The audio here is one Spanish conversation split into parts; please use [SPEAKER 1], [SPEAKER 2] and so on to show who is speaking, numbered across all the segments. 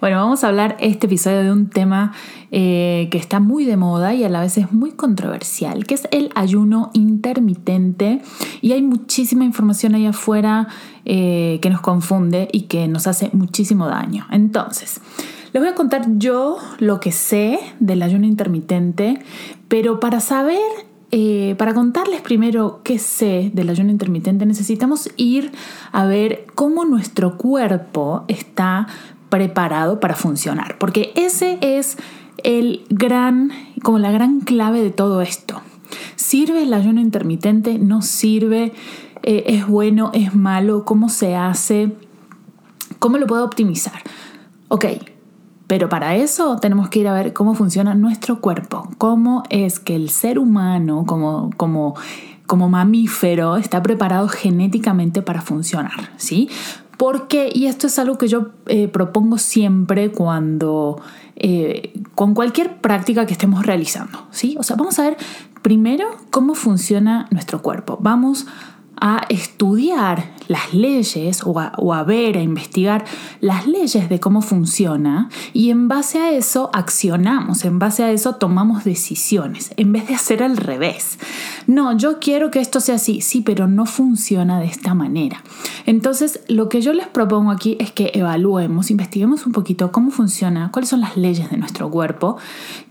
[SPEAKER 1] Bueno, vamos a hablar este episodio de un tema eh, que está muy de moda y a la vez es muy controversial, que es el ayuno intermitente. Y hay muchísima información ahí afuera eh, que nos confunde y que nos hace muchísimo daño. Entonces, les voy a contar yo lo que sé del ayuno intermitente, pero para saber eh, para contarles primero qué sé del ayuno intermitente, necesitamos ir a ver cómo nuestro cuerpo está preparado para funcionar, porque ese es el gran, como la gran clave de todo esto. ¿Sirve el ayuno intermitente? ¿No sirve? Eh, ¿Es bueno? ¿Es malo? ¿Cómo se hace? ¿Cómo lo puedo optimizar? Ok, pero para eso tenemos que ir a ver cómo funciona nuestro cuerpo, cómo es que el ser humano como, como, como mamífero está preparado genéticamente para funcionar, ¿sí? Porque, y esto es algo que yo eh, propongo siempre cuando, eh, con cualquier práctica que estemos realizando, ¿sí? O sea, vamos a ver primero cómo funciona nuestro cuerpo. Vamos a estudiar las leyes o a, ver, a investigar las leyes de cómo funciona y en base a eso accionamos, en base a eso tomamos decisiones, en vez de hacer al revés. No, yo quiero que esto sea así, sí, pero no funciona de esta manera. Entonces, lo que yo les propongo aquí es que evaluemos, investiguemos un poquito cómo funciona, cuáles son las leyes de nuestro cuerpo,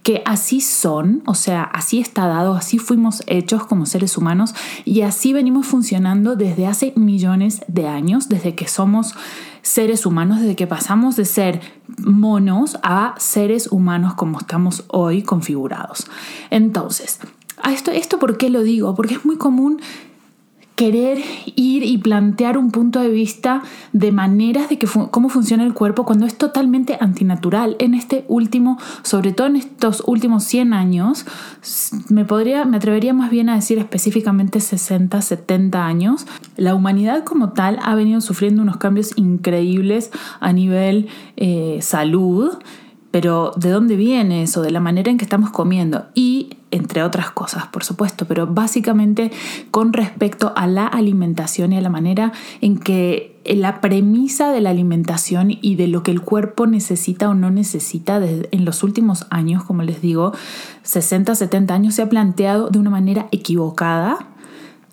[SPEAKER 1] que así son, o sea, así está dado, así fuimos hechos como seres humanos y así venimos funcionando desde hace millones de años, desde que somos seres humanos, desde que pasamos de ser monos a seres humanos como estamos hoy configurados. Entonces, esto, ¿esto por qué lo digo? Porque es muy común querer ir y plantear un punto de vista de maneras de que cómo funciona el cuerpo cuando es totalmente antinatural. En este último, sobre todo en estos últimos 100 años, me podría me atrevería más bien a decir específicamente 60, 70 años, la humanidad como tal ha venido sufriendo unos cambios increíbles a nivel eh, salud pero ¿de dónde viene eso? De la manera en que estamos comiendo y entre otras cosas, por supuesto, pero básicamente con respecto a la alimentación y a la manera en que la premisa de la alimentación y de lo que el cuerpo necesita o no necesita en los últimos años, como les digo, 60, 70 años, se ha planteado de una manera equivocada,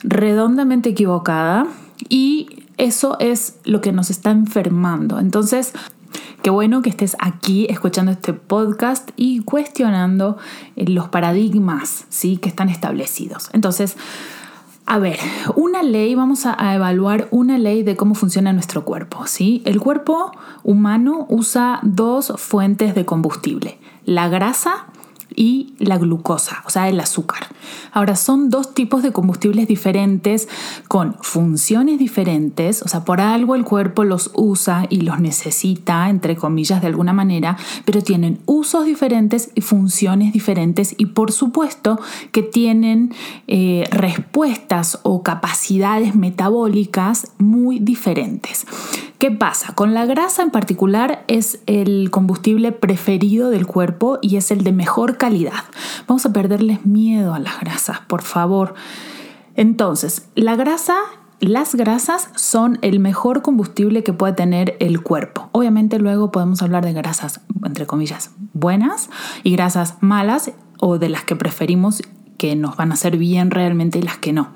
[SPEAKER 1] redondamente equivocada, y eso es lo que nos está enfermando. Entonces, Qué bueno que estés aquí escuchando este podcast y cuestionando eh, los paradigmas ¿sí? que están establecidos. Entonces, a ver, una ley, vamos a, evaluar una ley de cómo funciona nuestro cuerpo. ¿sí? El cuerpo humano usa dos fuentes de combustible, la grasa y la glucosa, o sea, el azúcar. Ahora, son dos tipos de combustibles diferentes con funciones diferentes, o sea, por algo el cuerpo los usa y los necesita, entre comillas, de alguna manera, pero tienen usos diferentes y funciones diferentes y por supuesto que tienen eh, respuestas o capacidades metabólicas muy diferentes. ¿Qué pasa? Con la grasa en particular es el combustible preferido del cuerpo y es el de mejor calidad. Vamos a perderles miedo a las grasas, por favor. Entonces, la grasa las grasas son el mejor combustible que puede tener el cuerpo. Obviamente luego podemos hablar de grasas, entre comillas, buenas y grasas malas o de las que preferimos que nos van a hacer bien realmente y las que no.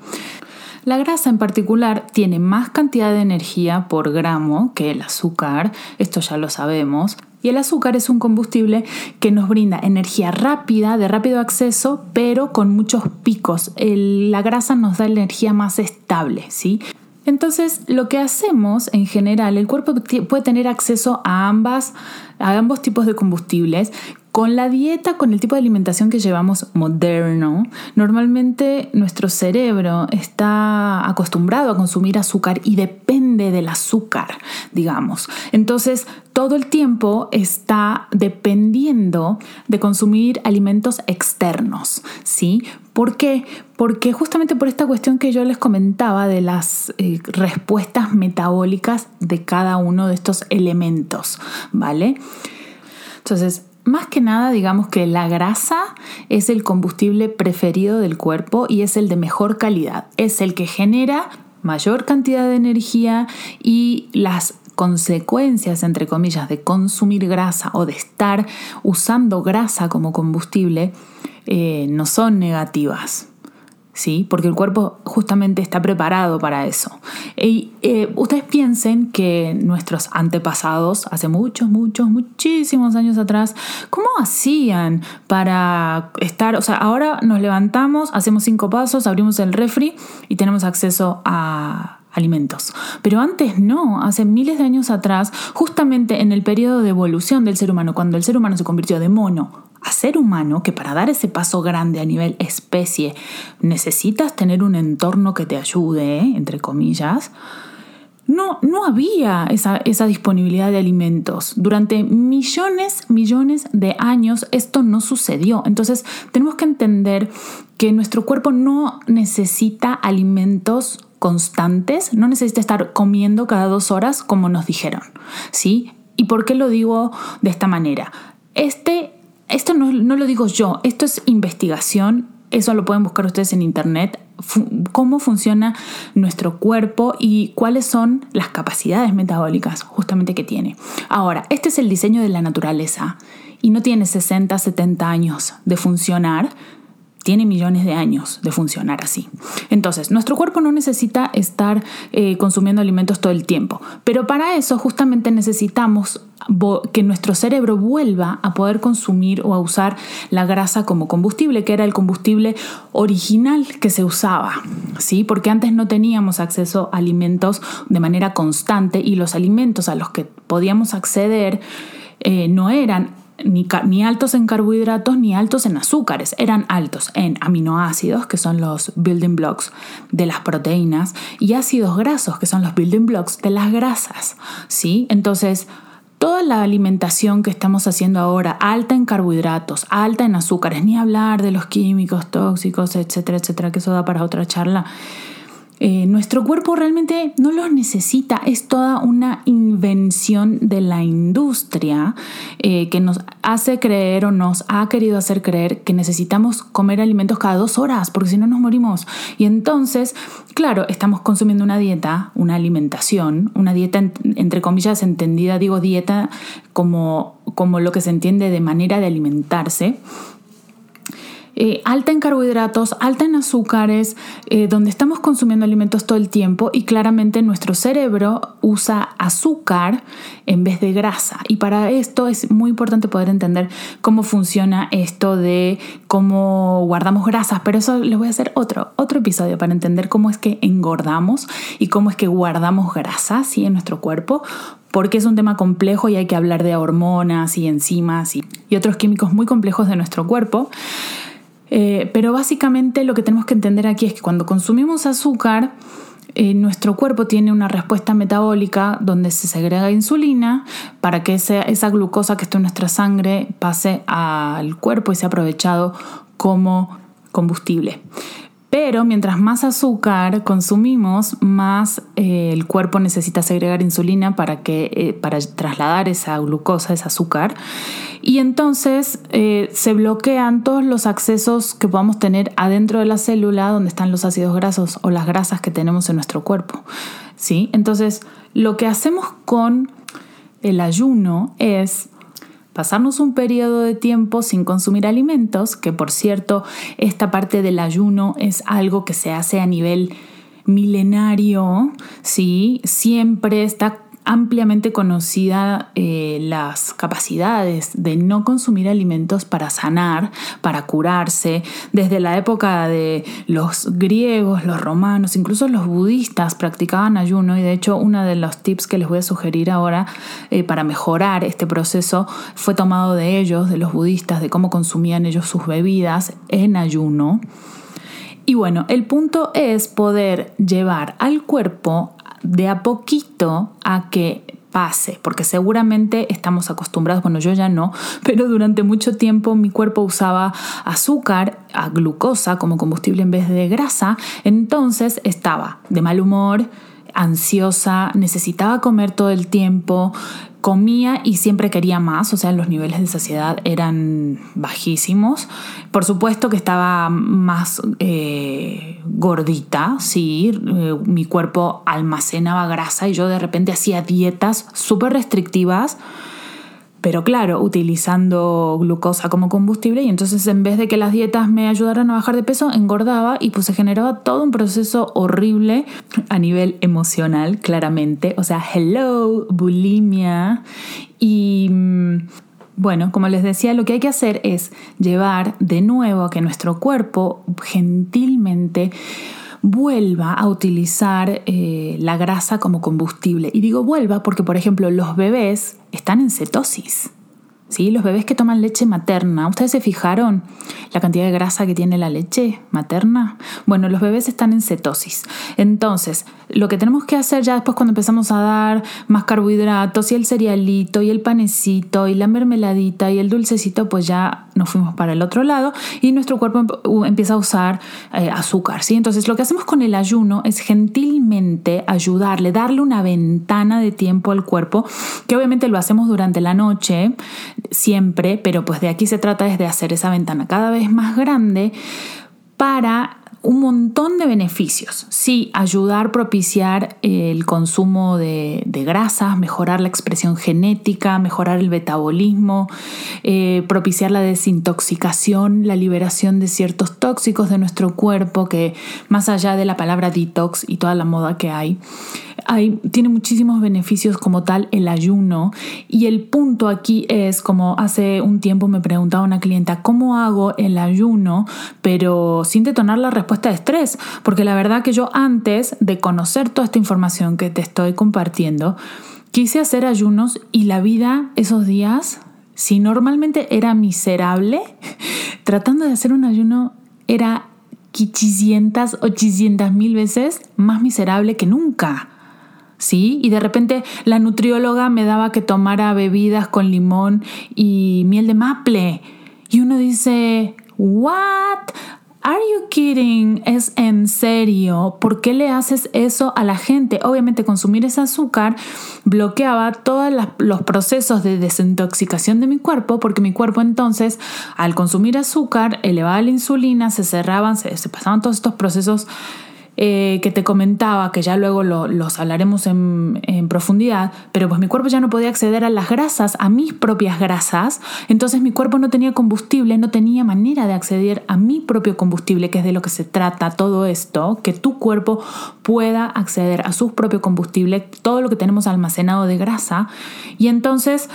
[SPEAKER 1] La grasa en particular tiene más cantidad de energía por gramo que el azúcar, esto ya lo sabemos, y el azúcar es un combustible que nos brinda energía rápida, de rápido acceso, pero con muchos picos. la grasa nos da energía más estable, ¿sí? Entonces, lo que hacemos en general, el cuerpo puede tener acceso a ambas a ambos tipos de combustibles Con la dieta, con el tipo de alimentación que llevamos moderno, normalmente nuestro cerebro está acostumbrado a consumir azúcar y depende del azúcar, digamos. Entonces, todo el tiempo está dependiendo de consumir alimentos externos, ¿sí? ¿Por qué? Porque justamente por esta cuestión que yo les comentaba de las eh, respuestas metabólicas de cada uno de estos elementos, ¿vale? Entonces, más que nada, digamos que la grasa es el combustible preferido del cuerpo y es el de mejor calidad. Es el que genera mayor cantidad de energía y las consecuencias, entre comillas, de consumir grasa o de estar usando grasa como combustible eh, no son negativas. ¿Sí? Porque el cuerpo justamente está preparado para eso. Y eh, ustedes piensen que nuestros antepasados, hace muchos, muchos, muchísimos años atrás, ¿cómo hacían para estar? O sea, ahora nos levantamos, hacemos cinco pasos, abrimos el refri y tenemos acceso a alimentos. Pero antes no, hace miles de años atrás, justamente en el periodo de evolución del ser humano, cuando el ser humano se convirtió de mono a ser humano, que para dar ese paso grande a nivel especie necesitas tener un entorno que te ayude, entre comillas, no, no había esa, esa, disponibilidad de alimentos. Durante millones, millones de años esto no sucedió. Entonces tenemos que entender que nuestro cuerpo no necesita alimentos constantes, no necesita estar comiendo cada dos horas como nos dijeron. ¿Sí? ¿Y por qué lo digo de esta manera? Este esto no, lo digo yo, esto es investigación, eso lo pueden buscar ustedes en internet, cómo funciona nuestro cuerpo y cuáles son las capacidades metabólicas justamente que tiene. Ahora, este es el diseño de la naturaleza y no tiene 60, 70 años de funcionar, tiene millones de años de funcionar así. Entonces, nuestro cuerpo no necesita estar eh, consumiendo alimentos todo el tiempo, pero para eso justamente necesitamos que nuestro cerebro vuelva a poder consumir o a usar la grasa como combustible, que era el combustible original que se usaba, ¿sí? Porque antes no teníamos acceso a alimentos de manera constante y los alimentos a los que podíamos acceder eh, no eran ni, altos en carbohidratos ni altos en azúcares, eran altos en aminoácidos, que son los building blocks de las proteínas, y ácidos grasos, que son los building blocks de las grasas. ¿sí? Entonces, toda la alimentación que estamos haciendo ahora, alta en carbohidratos, alta en azúcares, ni hablar de los químicos tóxicos, etcétera, etcétera, que eso da para otra charla, eh, nuestro cuerpo realmente no los necesita, es toda una invención de la industria eh, que nos hace creer o nos ha querido hacer creer que necesitamos comer alimentos cada dos horas, porque si no nos morimos. Y entonces, claro, estamos consumiendo una dieta, una alimentación, una dieta entre comillas entendida, digo dieta como, como lo que se entiende de manera de alimentarse eh, alta en carbohidratos, alta en azúcares, eh, donde estamos consumiendo alimentos todo el tiempo y claramente nuestro cerebro usa azúcar en vez de grasa. Y para esto es muy importante poder entender cómo funciona esto de cómo guardamos grasas, pero eso les voy a hacer otro, otro episodio para entender cómo es que engordamos y cómo es que guardamos grasa en nuestro cuerpo, porque es un tema complejo y hay que hablar de hormonas y enzimas y otros químicos muy complejos de nuestro cuerpo. Eh, pero básicamente lo que tenemos que entender aquí es que cuando consumimos azúcar, eh, nuestro cuerpo tiene una respuesta metabólica donde se segrega insulina para que esa, esa glucosa que está en nuestra sangre pase al cuerpo y sea aprovechado como combustible. Pero mientras más azúcar consumimos, más eh, el cuerpo necesita segregar insulina para, que, para trasladar esa glucosa, ese azúcar. Y entonces eh, se bloquean todos los accesos que podamos tener adentro de la célula donde están los ácidos grasos o las grasas que tenemos en nuestro cuerpo. ¿sí? Entonces, lo que hacemos con el ayuno es pasarnos un periodo de tiempo sin consumir alimentos, que por cierto, esta parte del ayuno es algo que se hace a nivel milenario, ¿sí? Siempre está ampliamente conocida eh, las capacidades de no consumir alimentos para sanar, para curarse. Desde la época de los griegos, los romanos, incluso los budistas practicaban ayuno y de hecho uno de los tips que les voy a sugerir ahora eh, para mejorar este proceso fue tomado de ellos, de los budistas, de cómo consumían ellos sus bebidas en ayuno. Y bueno, el punto es poder llevar al cuerpo de a poquito a que pase, porque seguramente estamos acostumbrados, bueno, yo ya no, pero durante mucho tiempo mi cuerpo usaba azúcar, a glucosa como combustible en vez de grasa, entonces estaba de mal humor, ansiosa, necesitaba comer todo el tiempo, comía y siempre quería más, o sea, los niveles de saciedad eran bajísimos. Por supuesto que estaba más eh, gordita, sí, eh, mi cuerpo almacenaba grasa y yo de repente hacía dietas súper restrictivas pero claro, utilizando glucosa como combustible y entonces en vez de que las dietas me ayudaran a bajar de peso, engordaba y pues se generaba todo un proceso horrible a nivel emocional, claramente. O sea, hello, bulimia. Y mm, bueno, como les decía, lo que hay que hacer es llevar de nuevo a que nuestro cuerpo gentilmente vuelva a utilizar eh, la grasa como combustible. Y digo vuelva porque, por ejemplo, los bebés están en cetosis. ¿sí? Los bebés que toman leche materna, ¿ustedes se fijaron la cantidad de grasa que tiene la leche materna? Bueno, los bebés están en cetosis. Entonces, lo que tenemos que hacer ya después cuando empezamos a dar más carbohidratos y el cerealito y el panecito y la mermeladita y el dulcecito, pues ya nos fuimos para el otro lado y nuestro cuerpo empieza a usar eh, azúcar, ¿sí? Entonces, lo que hacemos con el ayuno es gentilmente ayudarle, darle una ventana de tiempo al cuerpo, que obviamente lo hacemos durante la noche, siempre, pero pues de aquí se trata es de hacer esa ventana cada vez más grande para un montón de beneficios. Sí, ayudar, propiciar el consumo de, grasas, mejorar la expresión genética, mejorar el metabolismo, eh, propiciar la desintoxicación, la liberación de ciertos tóxicos de nuestro cuerpo, que más allá de la palabra detox y toda la moda que hay, tiene muchísimos beneficios como tal el ayuno y el punto aquí es, como hace un tiempo me preguntaba una clienta, ¿cómo hago el ayuno pero sin detonar la respuesta de estrés? Porque la verdad que yo antes de conocer toda esta información que te estoy compartiendo, quise hacer ayunos y la vida esos días, si normalmente era miserable, tratando de hacer un ayuno era 500, 800 mil veces más miserable que nunca. ¿Sí? Y de repente la nutrióloga me daba que tomara bebidas con limón y miel de maple. Y uno dice, ¿what? Are you kidding? ¿Es en serio? ¿Por qué le haces eso a la gente? Obviamente consumir ese azúcar bloqueaba todos los procesos de desintoxicación de mi cuerpo porque mi cuerpo entonces al consumir azúcar elevaba la insulina, se cerraban, se, se pasaban todos estos procesos eh, que te comentaba, que ya luego los hablaremos en, profundidad, pero pues mi cuerpo ya no podía acceder a las grasas, a mis propias grasas, entonces mi cuerpo no tenía combustible, no tenía manera de acceder a mi propio combustible, que es de lo que se trata todo esto, que tu cuerpo pueda acceder a su propio combustible, todo lo que tenemos almacenado de grasa, y entonces...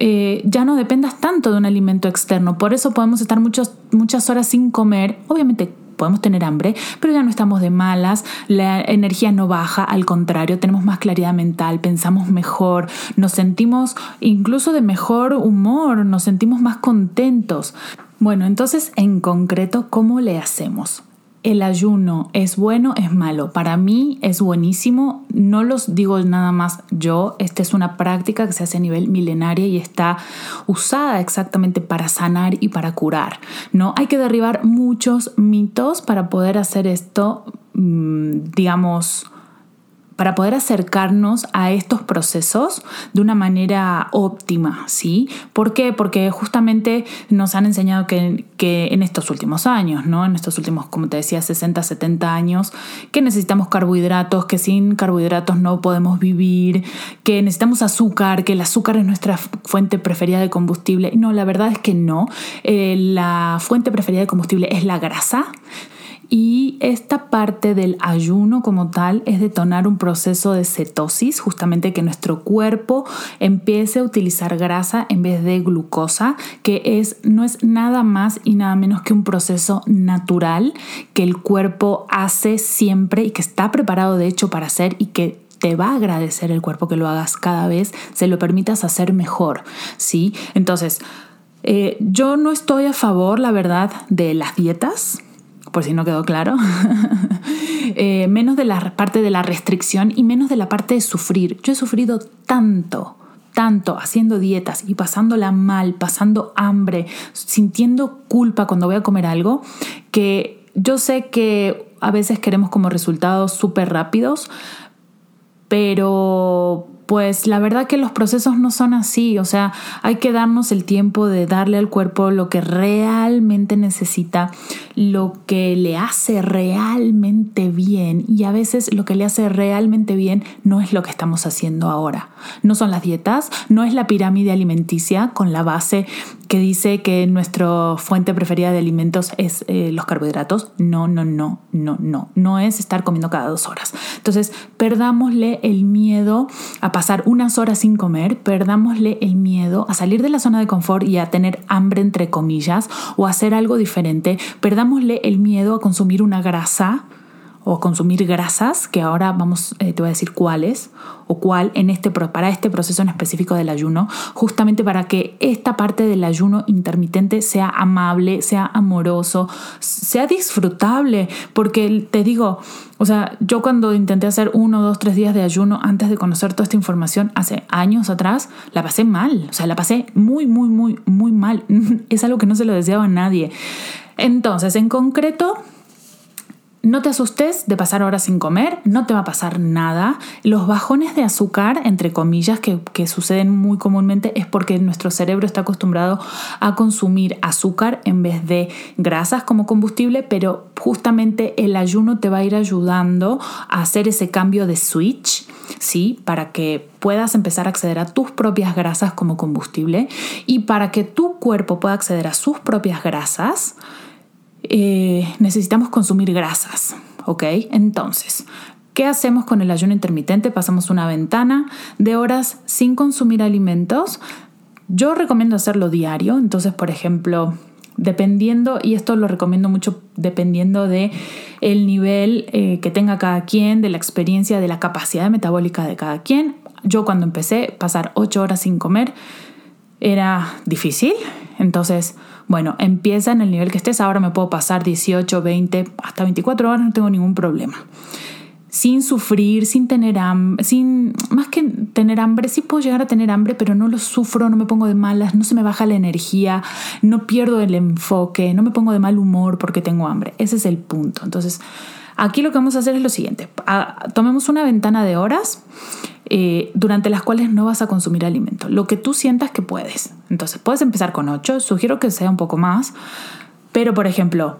[SPEAKER 1] Eh, ya no dependas tanto de un alimento externo. Por eso podemos estar muchas horas sin comer. Obviamente podemos tener hambre, pero ya no estamos de malas, la energía no baja, al contrario, tenemos más claridad mental, pensamos mejor, nos sentimos incluso de mejor humor, nos sentimos más contentos. Bueno, entonces en concreto, ¿cómo le hacemos? El ayuno es bueno, es malo. Para mí es buenísimo. No los digo nada más yo. Esta es una práctica que se hace a nivel milenaria y está usada exactamente para sanar y para curar. No hay que derribar muchos mitos para poder hacer esto, mm, digamos, para poder acercarnos a estos procesos de una manera óptima, ¿sí? ¿Por qué? Porque justamente nos han enseñado que, en estos últimos años, ¿no? En estos últimos, como te decía, 60, 70 años, que necesitamos carbohidratos, que sin carbohidratos no podemos vivir, que necesitamos azúcar, que el azúcar es nuestra fuente preferida de combustible. No, la verdad es que no. Eh, la fuente preferida de combustible es la grasa. Y esta parte del ayuno como tal es detonar un proceso de cetosis, justamente que nuestro cuerpo empiece a utilizar grasa en vez de glucosa, que es, no es nada más y nada menos que un proceso natural que el cuerpo hace siempre y que está preparado de hecho para hacer y que te va a agradecer el cuerpo que lo hagas cada vez, se lo permitas hacer mejor, ¿sí? Entonces, eh, yo no estoy a favor, la verdad, de las dietas, por si no quedó claro, eh, menos de la parte de la restricción y menos de la parte de sufrir. Yo he sufrido tanto, tanto haciendo dietas y pasándola mal, pasando hambre, sintiendo culpa cuando voy a comer algo, que yo sé que a veces queremos como resultados súper rápidos, pero pues la verdad que los procesos no son así, o sea, hay que darnos el tiempo de darle al cuerpo lo que realmente necesita, lo que le hace realmente bien y a veces lo que le hace realmente bien no es lo que estamos haciendo ahora. No son las dietas, no es la pirámide alimenticia con la base que dice que nuestra fuente preferida de alimentos es eh, los carbohidratos. No, no, no, no, no. No es estar comiendo cada dos horas. Entonces, perdámosle el miedo a pasar unas horas sin comer, perdámosle el miedo a salir de la zona de confort y a tener hambre entre comillas o hacer algo diferente. Perdámosle el miedo a consumir una grasa o consumir grasas, que ahora vamos, eh, te voy a decir cuáles o cuál en este, para este proceso en específico del ayuno, justamente para que esta parte del ayuno intermitente sea amable, sea amoroso, sea disfrutable, porque te digo, o sea, yo cuando intenté hacer uno, dos, tres días de ayuno antes de conocer toda esta información hace años atrás, la pasé mal, o sea, la pasé muy, muy, muy, muy mal. es algo que no se lo deseaba a nadie. Entonces, en concreto, no te asustes de pasar horas sin comer, no te va a pasar nada. Los bajones de azúcar, entre comillas, que, suceden muy comúnmente es porque nuestro cerebro está acostumbrado a consumir azúcar en vez de grasas como combustible, pero justamente el ayuno te va a ir ayudando a hacer ese cambio de switch, ¿sí? Para que puedas empezar a acceder a tus propias grasas como combustible y para que tu cuerpo pueda acceder a sus propias grasas eh, necesitamos consumir grasas, ¿ok? Entonces, ¿qué hacemos con el ayuno intermitente? Pasamos una ventana de horas sin consumir alimentos. Yo recomiendo hacerlo diario, entonces, por ejemplo, dependiendo, y esto lo recomiendo mucho dependiendo de el nivel eh, que tenga cada quien, de la experiencia, de la capacidad metabólica de cada quien. Yo cuando empecé, pasar 8 horas sin comer era difícil, entonces bueno, empieza en el nivel que estés, ahora me puedo pasar 18, 20, hasta 24 horas, no tengo ningún problema. Sin sufrir, sin tener hambre, sin, más que tener hambre, sí puedo llegar a tener hambre, pero no lo sufro, no me pongo de malas, no se me baja la energía, no pierdo el enfoque, no me pongo de mal humor porque tengo hambre. Ese es el punto. Entonces, aquí lo que vamos a hacer es lo siguiente. Ah, tomemos una ventana de horas eh, durante las cuales no vas a consumir alimento, lo que tú sientas que puedes. Entonces, puedes empezar con 8, sugiero que sea un poco más, pero por ejemplo,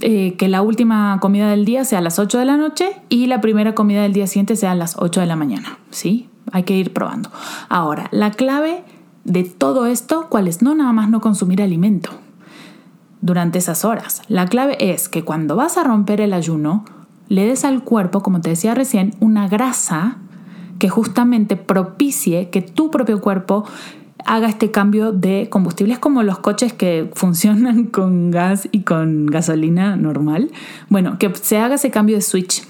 [SPEAKER 1] eh, que la última comida del día sea a las 8 de la noche y la primera comida del día siguiente sea a las 8 de la mañana, ¿sí? Hay que ir probando. Ahora, la clave de todo esto, ¿cuál es? No nada más no consumir alimento durante esas horas. La clave es que cuando vas a romper el ayuno, le des al cuerpo, como te decía recién, una grasa que justamente propicie que tu propio cuerpo haga este cambio de combustible. Es como los coches que funcionan con gas y con gasolina normal. Bueno, que se haga ese cambio de switch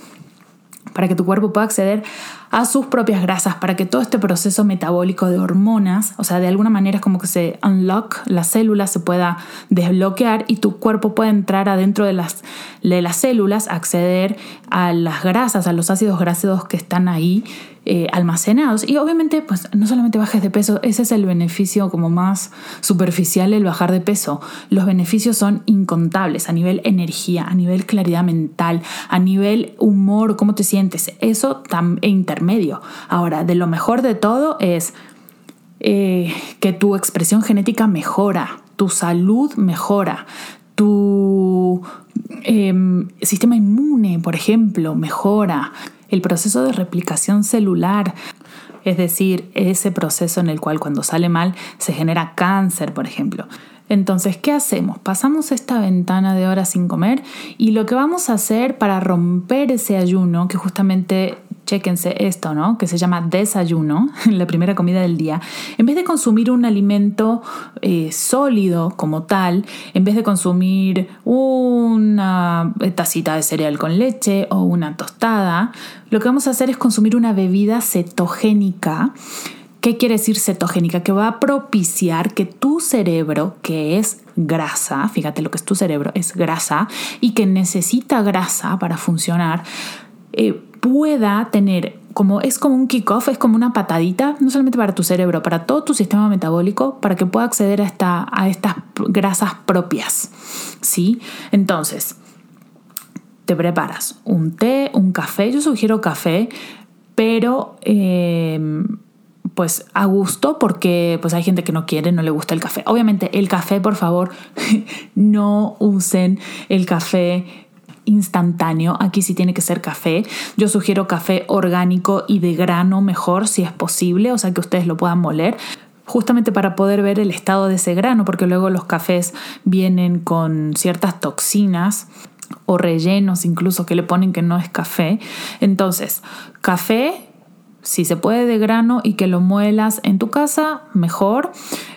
[SPEAKER 1] para que tu cuerpo pueda acceder a sus propias grasas, para que todo este proceso metabólico de hormonas, o sea, de alguna manera es como que se unlock, la célula se pueda desbloquear y tu cuerpo pueda entrar adentro de las, de las células, acceder a las grasas, a los ácidos grasos que están ahí eh, almacenados. Y obviamente, pues no solamente bajes de peso, ese es el beneficio como más superficial, el bajar de peso. Los beneficios son incontables a nivel energía, a nivel claridad mental, a nivel humor, cómo te sientes. Eso e intermedio. Ahora, de lo mejor de todo es eh, que tu expresión genética mejora, tu salud mejora, tu em, sistema inmune, por ejemplo, mejora el proceso de replicación celular, es decir, ese proceso en el cual cuando sale mal se genera cáncer, por ejemplo. Entonces, ¿qué hacemos? Pasamos esta ventana de horas sin comer y lo que vamos a hacer para romper ese ayuno, que justamente chéquense esto, ¿no? Que se llama desayuno, la primera comida del día. En vez de consumir un alimento eh, sólido como tal, en vez de consumir una tacita de cereal con leche o una tostada, lo que vamos a hacer es consumir una bebida cetogénica ¿Qué quiere decir cetogénica? Que va a propiciar que tu cerebro, que es grasa, fíjate lo que es tu cerebro, es grasa, y que necesita grasa para funcionar, eh, pueda tener como es como un kickoff, es como una patadita, no solamente para tu cerebro, para todo tu sistema metabólico, para que pueda acceder a, a estas grasas propias. ¿Sí? Entonces, te preparas un té, un café, yo sugiero café, pero eh, pues a gusto porque pues hay gente que no quiere, no le gusta el café. Obviamente el café, por favor, no usen el café instantáneo. Aquí sí tiene que ser café. Yo sugiero café orgánico y de grano mejor si es posible, o sea que ustedes lo puedan moler justamente para poder ver el estado de ese grano, porque luego los cafés vienen con ciertas toxinas o rellenos incluso que le ponen que no es café. Entonces, café si se puede de grano y que lo muelas en tu casa, mejor.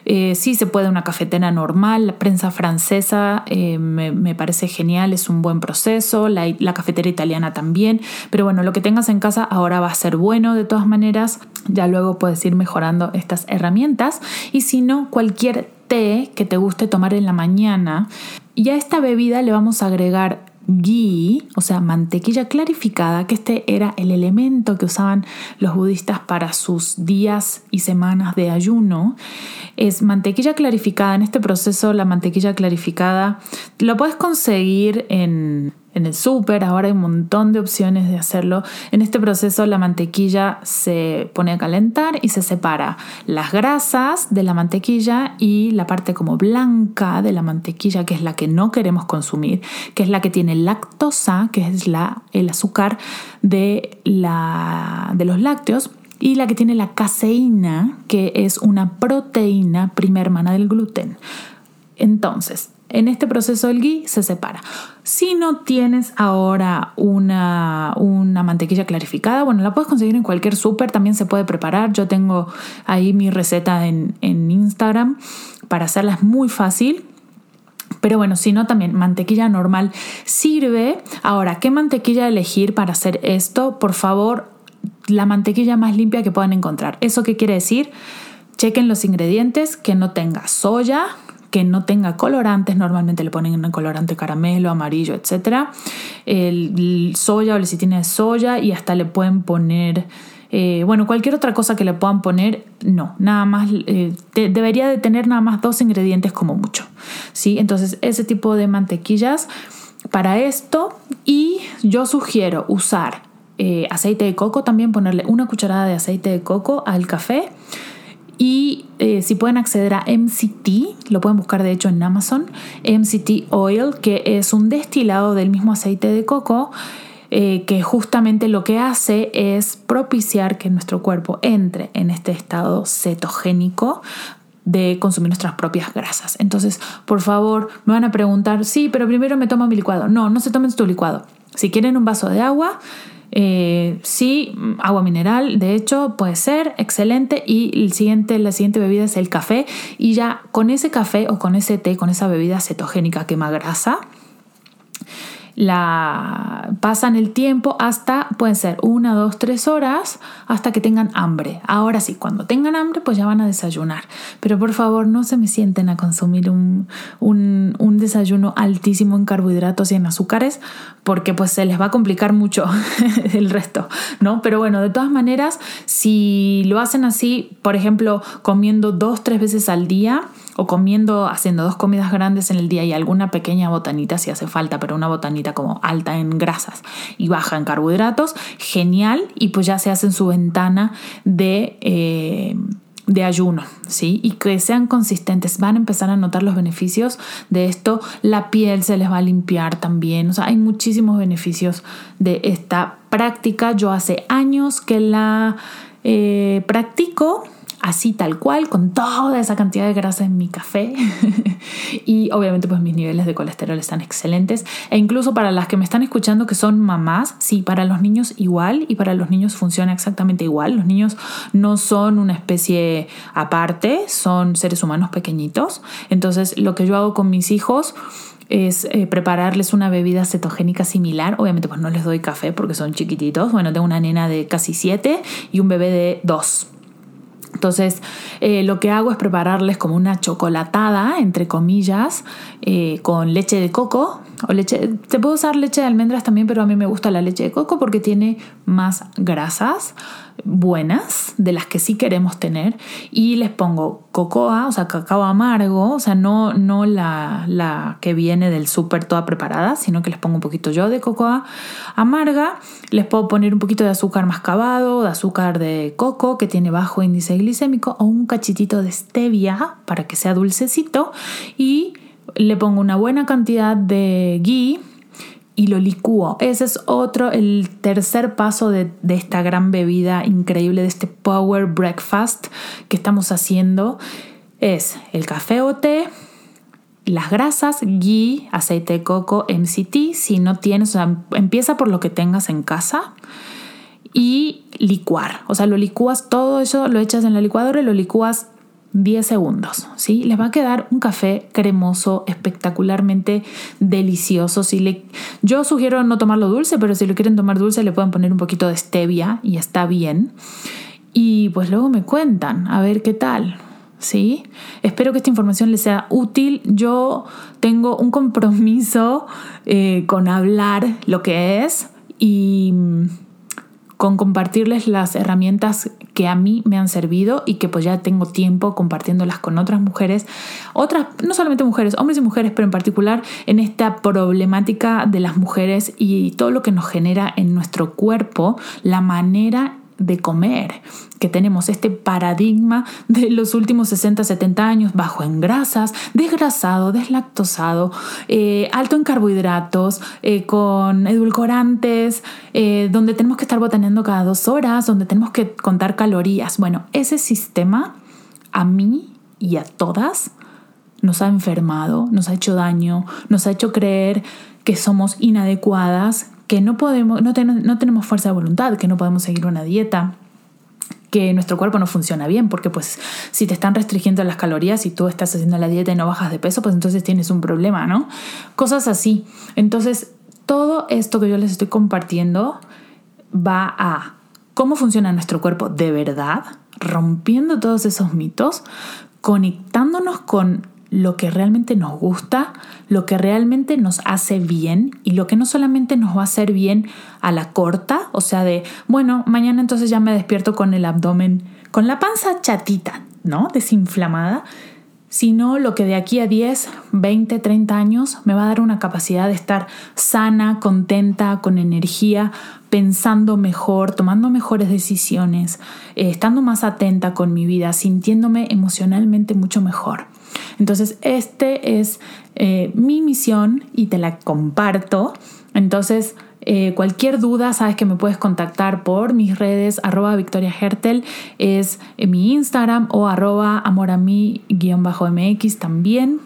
[SPEAKER 1] Eh, si se puede una cafetera normal, la prensa francesa eh, me, parece genial, es un buen proceso, la, la, cafetera italiana también, pero bueno, lo que tengas en casa ahora va a ser bueno de todas maneras, ya luego puedes ir mejorando estas herramientas. Y si no, cualquier té que te guste tomar en la mañana. Y a esta bebida le vamos a agregar ghee, o sea, mantequilla clarificada, que este era el elemento que usaban los budistas para sus días y semanas de ayuno, es mantequilla clarificada. En este proceso, la mantequilla clarificada lo puedes conseguir en en el súper, ahora hay un montón de opciones de hacerlo. En este proceso la mantequilla se pone a calentar y se separa las grasas de la mantequilla y la parte como blanca de la mantequilla, que es la que no queremos consumir, que es la que tiene lactosa, que es la, el azúcar de, la, de los lácteos, y la que tiene la caseína, que es una proteína prima hermana del gluten. Entonces, en este proceso el ghee se separa. Si no tienes ahora una, una mantequilla clarificada, bueno, la puedes conseguir en cualquier súper, también se puede preparar. Yo tengo ahí mi receta en, en Instagram para hacerla es muy fácil. Pero bueno, si no, también mantequilla normal sirve. Ahora, ¿qué mantequilla elegir para hacer esto? Por favor, la mantequilla más limpia que puedan encontrar. ¿Eso qué quiere decir? Chequen los ingredientes, que no tenga soya, que no tenga colorantes, normalmente le ponen un colorante caramelo, amarillo, etc. El, soya o si tiene soya y hasta le pueden poner... Eh, bueno, cualquier otra cosa que le puedan poner, no, nada más, eh, debería de tener nada más dos ingredientes como mucho, ¿sí? Entonces, ese tipo de mantequillas para esto y yo sugiero usar eh, aceite de coco, también ponerle una cucharada de aceite de coco al café y eh, si pueden acceder a MCT, lo pueden buscar de hecho en Amazon, MCT Oil, que es un destilado del mismo aceite de coco, eh, que justamente lo que hace es propiciar que nuestro cuerpo entre en este estado cetogénico de consumir nuestras propias grasas. Entonces, por favor, me van a preguntar, sí, pero primero me tomo mi licuado. No, no se tomen tu licuado. Si quieren un vaso de agua, eh, sí, agua mineral, de hecho, puede ser excelente. Y el siguiente, la siguiente bebida es el café. Y ya con ese café o con ese té, con esa bebida cetogénica quema grasa, la pasan el tiempo hasta, pueden ser una, dos, tres horas, hasta que tengan hambre. Ahora sí, cuando tengan hambre, pues ya van a desayunar. Pero por favor, no se me sienten a consumir un, un, un desayuno altísimo en carbohidratos y en azúcares, porque pues se les va a complicar mucho el resto, ¿no? Pero bueno, de todas maneras, si lo hacen así, por ejemplo, comiendo dos, tres veces al día, o comiendo, haciendo dos comidas grandes en el día y alguna pequeña botanita si hace falta, pero una botanita como alta en grasas y baja en carbohidratos, genial, y pues ya se hacen su ventana de... Eh, de ayuno, ¿sí? Y que sean consistentes, van a empezar a notar los beneficios de esto, la piel se les va a limpiar también, o sea, hay muchísimos beneficios de esta práctica. Yo hace años que la eh, practico así tal cual, con toda esa cantidad de grasa en mi café. y obviamente pues mis niveles de colesterol están excelentes. E incluso para las que me están escuchando que son mamás, sí, para los niños igual y para los niños funciona exactamente igual. Los niños no son una especie aparte, son seres humanos pequeñitos. Entonces lo que yo hago con mis hijos es eh, prepararles una bebida cetogénica similar. Obviamente pues no les doy café porque son chiquititos. Bueno, tengo una nena de casi 7 y un bebé de 2. Entonces, eh, lo que hago es prepararles como una chocolatada, entre comillas, eh, con leche de coco. O leche, te puedo usar leche de almendras también, pero a mí me gusta la leche de coco porque tiene más grasas buenas, de las que sí queremos tener, y les pongo cocoa, o sea, cacao amargo, o sea, no, no la, la que viene del súper toda preparada, sino que les pongo un poquito yo de cocoa amarga, les puedo poner un poquito de azúcar mascabado, de azúcar de coco que tiene bajo índice glicémico, o un cachitito de stevia para que sea dulcecito, y le pongo una buena cantidad de ghee, y lo licúo. Ese es otro, el tercer paso de, esta gran bebida increíble, de este Power Breakfast que estamos haciendo. Es el café o té, las grasas, ghee, aceite de coco, MCT, si no tienes, o sea, empieza por lo que tengas en casa y licuar. O sea, lo licúas todo eso, lo echas en la licuadora y lo licúas 10 segundos, ¿sí? Les va a quedar un café cremoso, espectacularmente delicioso. Si yo sugiero no tomarlo dulce, pero si lo quieren tomar dulce le pueden poner un poquito de stevia y está bien. Y pues luego me cuentan, a ver qué tal, ¿sí? Espero que esta información les sea útil. Yo tengo un compromiso eh, con hablar lo que es y con compartirles las herramientas que a mí me han servido y que pues ya tengo tiempo compartiéndolas con otras mujeres, otras, no solamente mujeres, hombres y mujeres, pero en particular en esta problemática de las mujeres y todo lo que nos genera en nuestro cuerpo, la manera de comer, que tenemos este paradigma de los últimos 60, 70 años, bajo en grasas, desgrasado, deslactosado, eh, alto en carbohidratos, eh, con edulcorantes, eh, donde tenemos que estar botaneando cada dos horas, donde tenemos que contar calorías. Bueno, ese sistema a mí y a todas nos ha enfermado, nos ha hecho daño, nos ha hecho creer que somos inadecuadas, que no, podemos, no, no tenemos fuerza de voluntad, que no podemos seguir una dieta, que nuestro cuerpo no funciona bien, porque pues si te están restringiendo las calorías y tú estás haciendo la dieta y no bajas de peso, pues entonces tienes un problema, ¿no? Cosas así. Entonces, todo esto que yo les estoy compartiendo va a cómo funciona nuestro cuerpo de verdad, rompiendo todos esos mitos, conectándonos con lo que realmente nos gusta, lo que realmente nos hace bien y lo que no solamente nos va a hacer bien a la corta, o sea, de, bueno, mañana entonces ya me despierto con el abdomen, con la panza chatita, ¿no? Desinflamada, sino lo que de aquí a 10, 20, 30 años me va a dar una capacidad de estar sana, contenta, con energía, pensando mejor, tomando mejores decisiones, eh, estando más atenta con mi vida, sintiéndome emocionalmente mucho mejor. Entonces, este es eh, mi misión y te la comparto. Entonces, eh, cualquier duda, sabes que me puedes contactar por mis redes, arroba Victoria Hertel, es mi Instagram o arroba amorami-mx también.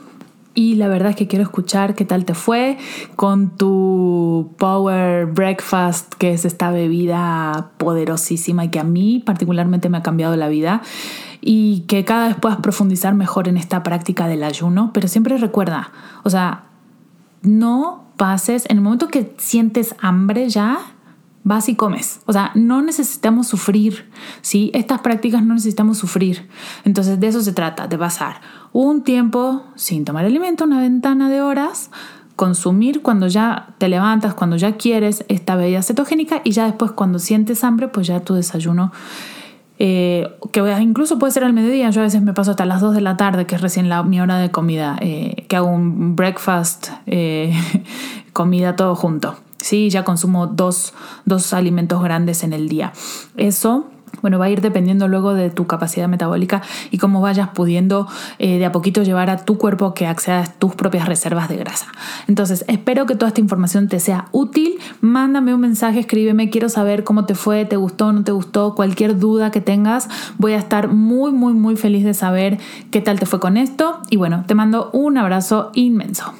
[SPEAKER 1] Y la verdad es que quiero escuchar qué tal te fue con tu Power Breakfast, que es esta bebida poderosísima y que a mí particularmente me ha cambiado la vida y que cada vez puedas profundizar mejor en esta práctica del ayuno, pero siempre recuerda, o sea, no pases, en el momento que sientes hambre ya, vas y comes. O sea, no necesitamos sufrir, ¿sí? Estas prácticas no necesitamos sufrir. Entonces, de eso se trata, de pasar un tiempo sin tomar alimento, una ventana de horas, consumir cuando ya te levantas, cuando ya quieres esta bebida cetogénica y ya después cuando sientes hambre, pues ya tu desayuno eh, que incluso puede ser al mediodía, yo a veces me paso hasta las 2 de la tarde, que es recién la, mi hora de comida, eh, que hago un breakfast, eh, comida todo junto. Sí, ya consumo dos, dos alimentos grandes en el día. Eso bueno, va a ir dependiendo luego de tu capacidad metabólica y cómo vayas pudiendo eh, de a poquito llevar a tu cuerpo que acceda a tus propias reservas de grasa. Entonces, espero que toda esta información te sea útil. Mándame un mensaje, escríbeme, quiero saber cómo te fue, te gustó, no te gustó, cualquier duda que tengas. Voy a estar muy, muy, muy feliz de saber qué tal te fue con esto. Y bueno, te mando un abrazo inmenso.